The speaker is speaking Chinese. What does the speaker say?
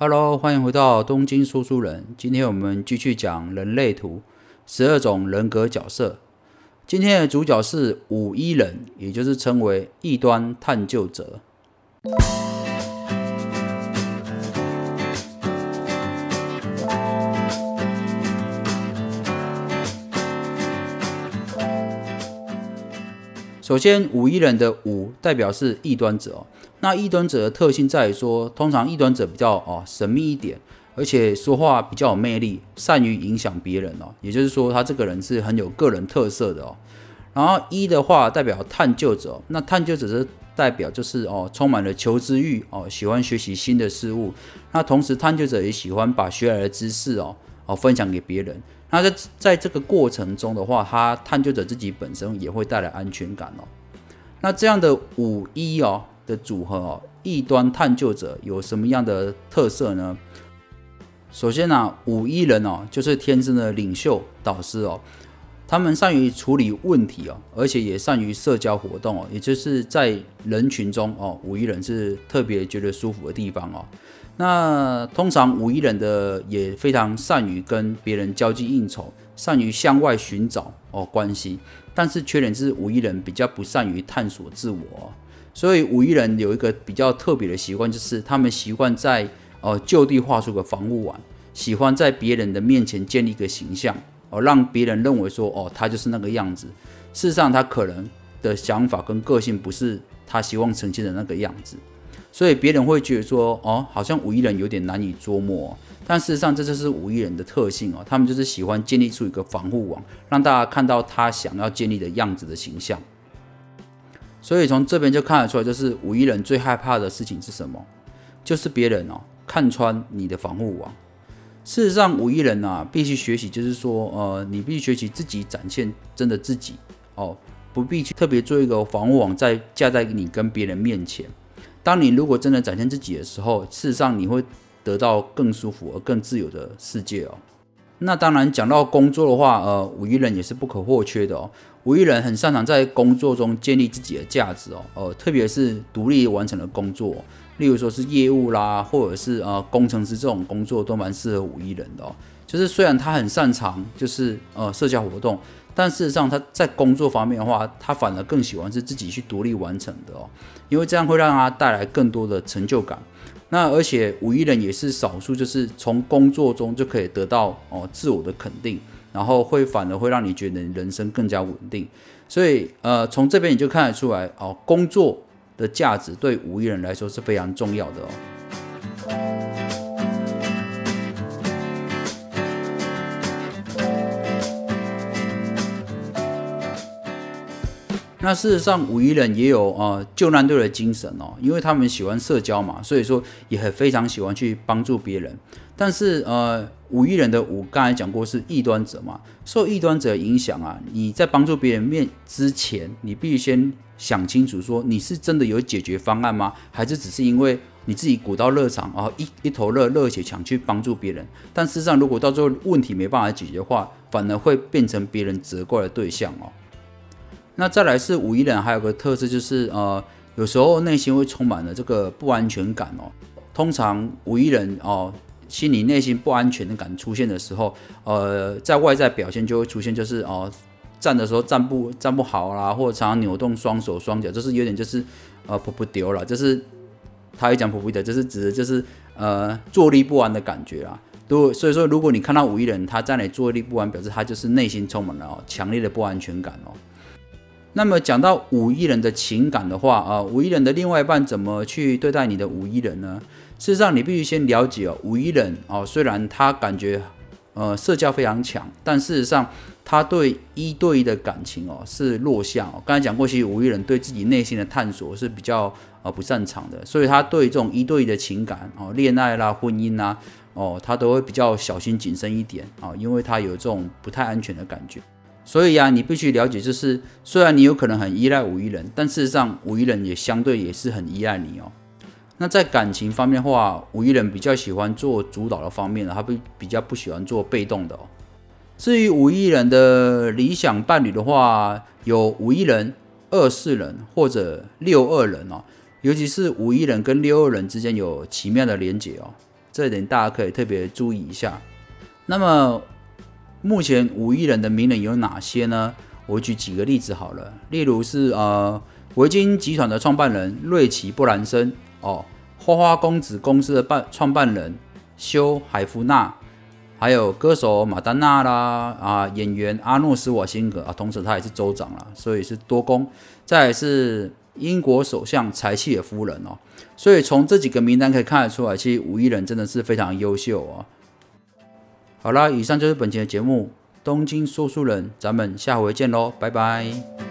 Hello，欢迎回到东京说书人。今天我们继续讲人类图十二种人格角色。今天的主角是五一人，也就是称为异端探究者。首先，五一人的五代表是异端者哦。那异端者的特性在于说，通常异端者比较哦神秘一点，而且说话比较有魅力，善于影响别人哦。也就是说，他这个人是很有个人特色的哦。然后一的话代表探究者，那探究者是代表就是哦充满了求知欲哦，喜欢学习新的事物。那同时，探究者也喜欢把学来的知识哦哦分享给别人。那在在这个过程中的话，他探究者自己本身也会带来安全感哦。那这样的五一哦的组合哦，异端探究者有什么样的特色呢？首先呢，五一人哦就是天生的领袖导师哦，他们善于处理问题哦，而且也善于社交活动哦，也就是在人群中哦，五一人是特别觉得舒服的地方哦。那通常五一人的也非常善于跟别人交际应酬，善于向外寻找哦关系，但是缺点是五一人比较不善于探索自我，所以五一人有一个比较特别的习惯，就是他们习惯在呃就地画出个防护网，喜欢在别人的面前建立一个形象哦，让别人认为说哦他就是那个样子，事实上他可能的想法跟个性不是他希望呈现的那个样子。所以别人会觉得说，哦，好像五一人有点难以捉摸，但事实上这就是五一人的特性哦，他们就是喜欢建立出一个防护网，让大家看到他想要建立的样子的形象。所以从这边就看得出来，就是五一人最害怕的事情是什么？就是别人哦看穿你的防护网。事实上，五一人啊必须学习，就是说，呃，你必须学习自己展现真的自己哦，不必去特别做一个防护网在架在你跟别人面前。当你如果真的展现自己的时候，事实上你会得到更舒服而更自由的世界哦。那当然讲到工作的话，呃，五一人也是不可或缺的哦。五一人很擅长在工作中建立自己的价值哦，呃，特别是独立完成的工作，例如说是业务啦，或者是呃工程师这种工作都蛮适合五一人的哦。就是虽然他很擅长就是呃社交活动。但事实上，他在工作方面的话，他反而更喜欢是自己去独立完成的哦，因为这样会让他带来更多的成就感。那而且五一人也是少数，就是从工作中就可以得到哦自我的肯定，然后会反而会让你觉得人生更加稳定。所以呃，从这边你就看得出来哦，工作的价值对五一人来说是非常重要的哦。那事实上，五一人也有呃救难队的精神哦，因为他们喜欢社交嘛，所以说也很非常喜欢去帮助别人。但是呃，五一人的五刚才讲过是异端者嘛，受异端者影响啊，你在帮助别人面之前，你必须先想清楚，说你是真的有解决方案吗？还是只是因为你自己鼓到热肠，然后一一头热热血想去帮助别人？但事实上，如果到最后问题没办法解决的话，反而会变成别人责怪的对象哦。那再来是五一人，还有个特质就是，呃，有时候内心会充满了这个不安全感哦。通常五一人哦，心里内心不安全感出现的时候，呃，在外在表现就会出现，就是哦，站的时候站不站不好啦，或者常常扭动双手双脚，就是有点就是呃扑扑丢了，就是他一讲扑扑的，就是指的就是呃坐立不安的感觉啊。都所以说，如果你看到五一人他在那里坐立不安，表示他就是内心充满了强烈的不安全感哦。那么讲到五亿人的情感的话啊，五亿人的另外一半怎么去对待你的五亿人呢？事实上，你必须先了解哦，五亿人哦，虽然他感觉呃社交非常强，但事实上他对一对一的感情哦是弱项哦。刚才讲过，其实五亿人对自己内心的探索是比较呃不擅长的，所以他对这种一对一的情感哦，恋爱啦、婚姻啦哦，他都会比较小心谨慎一点啊，因为他有这种不太安全的感觉。所以呀，你必须了解，就是虽然你有可能很依赖五一人，但事实上五一人也相对也是很依赖你哦。那在感情方面的话，五一人比较喜欢做主导的方面，他不比较不喜欢做被动的哦。至于五一人的理想伴侣的话，有五一人、二四人或者六二人哦，尤其是五一人跟六二人之间有奇妙的连结哦。这一点大家可以特别注意一下。那么目前五亿人的名人有哪些呢？我举几个例子好了，例如是呃维京集团的创办人瑞奇布兰森哦，花花公子公司的办创办人休海夫纳，还有歌手马丹娜啦啊，演员阿诺斯瓦辛格啊，同时他也是州长啦，所以是多功。再是英国首相柴契尔夫人哦，所以从这几个名单可以看得出来，其实五亿人真的是非常优秀哦。好啦，以上就是本期的节目《东京说书人》，咱们下回见喽，拜拜。